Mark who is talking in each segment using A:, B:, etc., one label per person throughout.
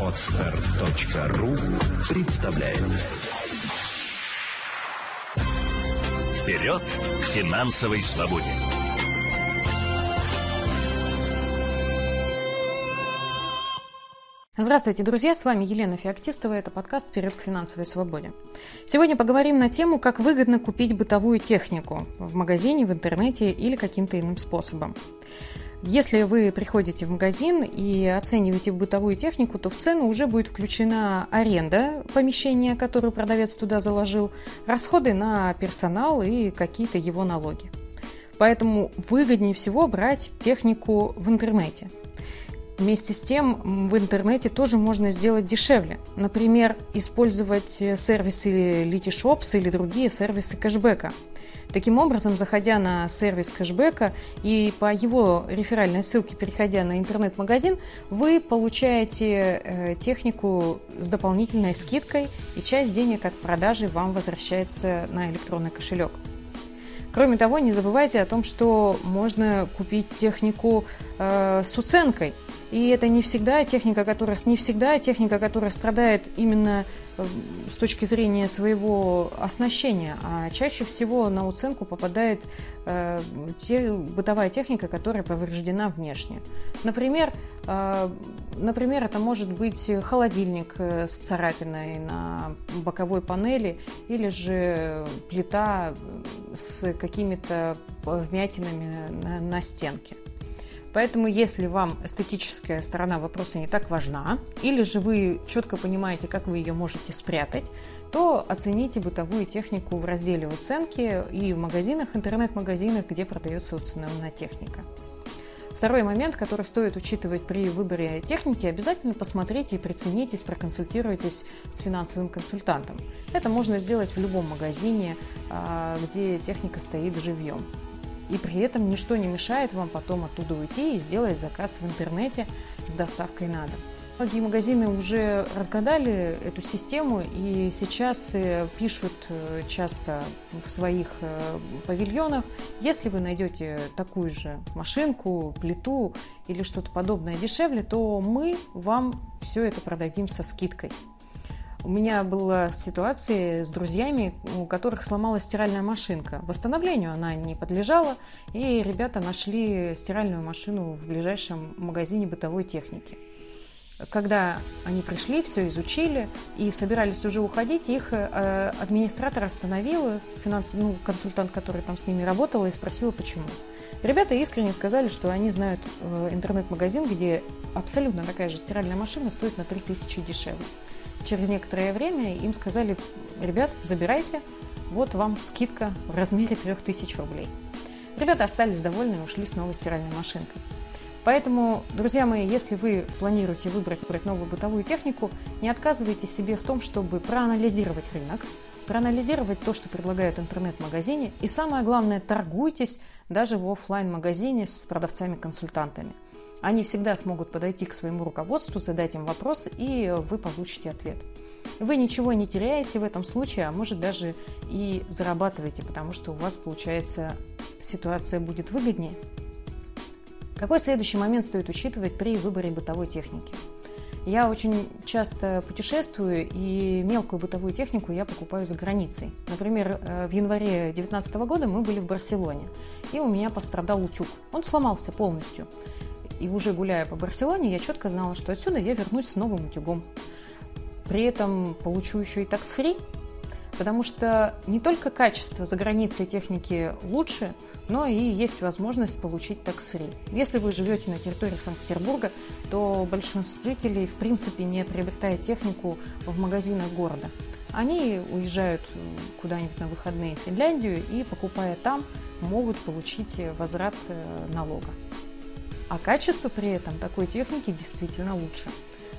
A: Отстар.ру представляет Вперед к финансовой свободе!
B: Здравствуйте, друзья! С вами Елена Феоктистова. Это подкаст «Вперед к финансовой свободе». Сегодня поговорим на тему, как выгодно купить бытовую технику в магазине, в интернете или каким-то иным способом. Если вы приходите в магазин и оцениваете бытовую технику, то в цену уже будет включена аренда помещения, которую продавец туда заложил, расходы на персонал и какие-то его налоги. Поэтому выгоднее всего брать технику в интернете. Вместе с тем в интернете тоже можно сделать дешевле. Например, использовать сервисы Lityshops или другие сервисы кэшбэка – Таким образом, заходя на сервис кэшбэка и по его реферальной ссылке переходя на интернет-магазин, вы получаете э, технику с дополнительной скидкой, и часть денег от продажи вам возвращается на электронный кошелек. Кроме того, не забывайте о том, что можно купить технику э, с уценкой – и это не всегда техника, которая, не всегда техника, которая страдает именно э, с точки зрения своего оснащения, а чаще всего на уценку попадает э, те, бытовая техника, которая повреждена внешне. Например, э, например, это может быть холодильник э, с царапиной на боковой панели или же плита с какими-то вмятинами на, на стенке. Поэтому, если вам эстетическая сторона вопроса не так важна, или же вы четко понимаете, как вы ее можете спрятать, то оцените бытовую технику в разделе «Уценки» и в магазинах, интернет-магазинах, где продается уцененная техника. Второй момент, который стоит учитывать при выборе техники, обязательно посмотрите и приценитесь, проконсультируйтесь с финансовым консультантом. Это можно сделать в любом магазине, а, где техника стоит живьем и при этом ничто не мешает вам потом оттуда уйти и сделать заказ в интернете с доставкой на дом. Многие магазины уже разгадали эту систему и сейчас э, пишут э, часто в своих э, павильонах, если вы найдете такую же машинку, плиту или что-то подобное дешевле, то мы вам все это продадим со скидкой. У меня была ситуация с друзьями, у которых сломалась стиральная машинка. Восстановлению она не подлежала, и ребята нашли стиральную машину в ближайшем магазине бытовой техники. Когда они пришли, все изучили и собирались уже уходить, их э, администратор остановил, финанс, ну, консультант, который там с ними работал, и спросила, почему. Ребята искренне сказали, что они знают э, интернет-магазин, где абсолютно такая же стиральная машина стоит на 3000 дешевле. Через некоторое время им сказали, ребят, забирайте, вот вам скидка в размере 3000 рублей. Ребята остались довольны и ушли с новой стиральной машинкой. Поэтому, друзья мои, если вы планируете выбрать, выбрать новую бытовую технику, не отказывайте себе в том, чтобы проанализировать рынок, проанализировать то, что предлагают интернет-магазине, и самое главное, торгуйтесь даже в офлайн магазине с продавцами-консультантами. Они всегда смогут подойти к своему руководству, задать им вопрос, и вы получите ответ. Вы ничего не теряете в этом случае, а может даже и зарабатываете, потому что у вас, получается, ситуация будет выгоднее. Какой следующий момент стоит учитывать при выборе бытовой техники? Я очень часто путешествую, и мелкую бытовую технику я покупаю за границей. Например, э, в январе 2019 года мы были в Барселоне, и у меня пострадал утюг. Он сломался полностью. И уже гуляя по Барселоне, я четко знала, что отсюда я вернусь с новым утюгом. При этом получу еще и такс-фри, потому что не только качество за границей техники лучше, но и есть возможность получить такс-фри. Если вы живете на территории Санкт-Петербурга, то большинство жителей в принципе не приобретает технику в магазинах города. Они уезжают куда-нибудь на выходные в Финляндию и, покупая там, могут получить возврат э, налога а качество при этом такой техники действительно лучше.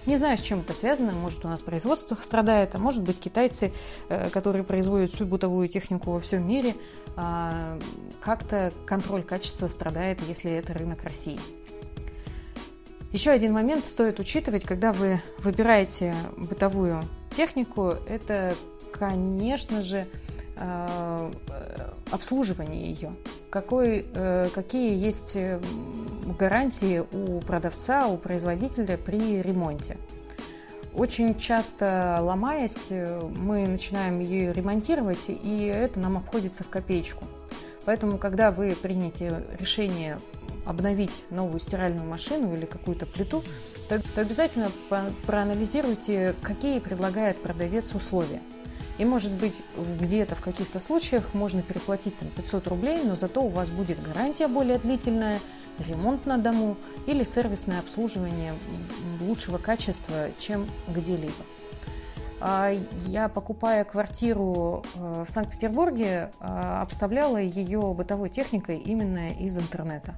B: Не знаю, с чем это связано. Может, у нас производство страдает, а может быть, китайцы, э, которые производят всю бытовую технику во всем мире, а, как-то контроль качества страдает, если это рынок России. Еще один момент стоит учитывать, когда вы выбираете бытовую технику, это, конечно же, э, обслуживание ее. Какой, э, какие есть гарантии у продавца, у производителя при ремонте. Очень часто ломаясь, мы начинаем ее ремонтировать, и это нам обходится в копеечку. Поэтому, когда вы примете решение обновить новую стиральную машину или какую-то плиту, то, то обязательно проанализируйте, какие предлагает продавец условия. И, может быть, где-то в каких-то случаях можно переплатить там 500 рублей, но зато у вас будет гарантия более длительная, ремонт на дому или сервисное обслуживание лучшего качества, чем где-либо. А я, покупая квартиру э, в Санкт-Петербурге, э, обставляла ее бытовой техникой именно из интернета.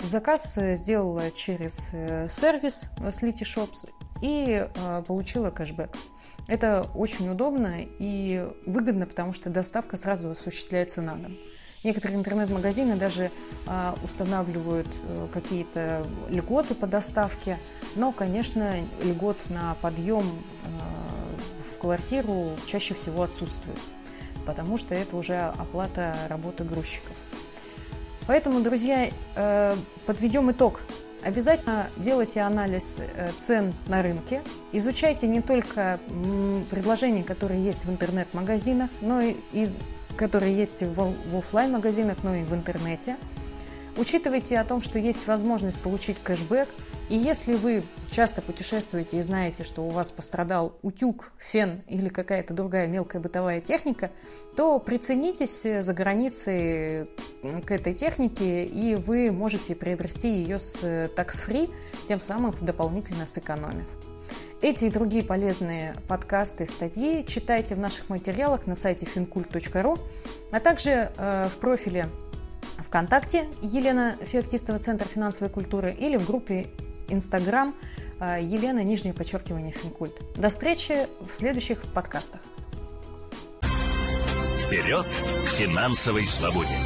B: Заказ э, сделала через сервис Slity Shops и получила кэшбэк. Это очень удобно и выгодно, потому что доставка сразу осуществляется на дом. Некоторые интернет-магазины даже э, устанавливают э, какие-то льготы по доставке, но, конечно, льгот на подъем э, в квартиру чаще всего отсутствует, потому что это уже оплата работы грузчиков. Поэтому, друзья, э, подведем итог Обязательно делайте анализ э, цен на рынке. Изучайте не только предложения, которые есть в интернет-магазинах, но и которые есть в офлайн магазинах но и в интернете. Учитывайте о том, что есть возможность получить кэшбэк – и если вы часто путешествуете и знаете, что у вас пострадал утюг, фен или какая-то другая мелкая бытовая техника, то приценитесь за границей к этой технике, и вы можете приобрести ее с tax-free, тем самым дополнительно сэкономив. Эти и другие полезные подкасты, статьи читайте в наших материалах на сайте fincult.ru, а также э, в профиле ВКонтакте Елена Феоктистова, Центр финансовой культуры, или в группе Инстаграм э, Елена, нижнее подчеркивание, Финкульт. До встречи в следующих подкастах.
A: Вперед к финансовой свободе!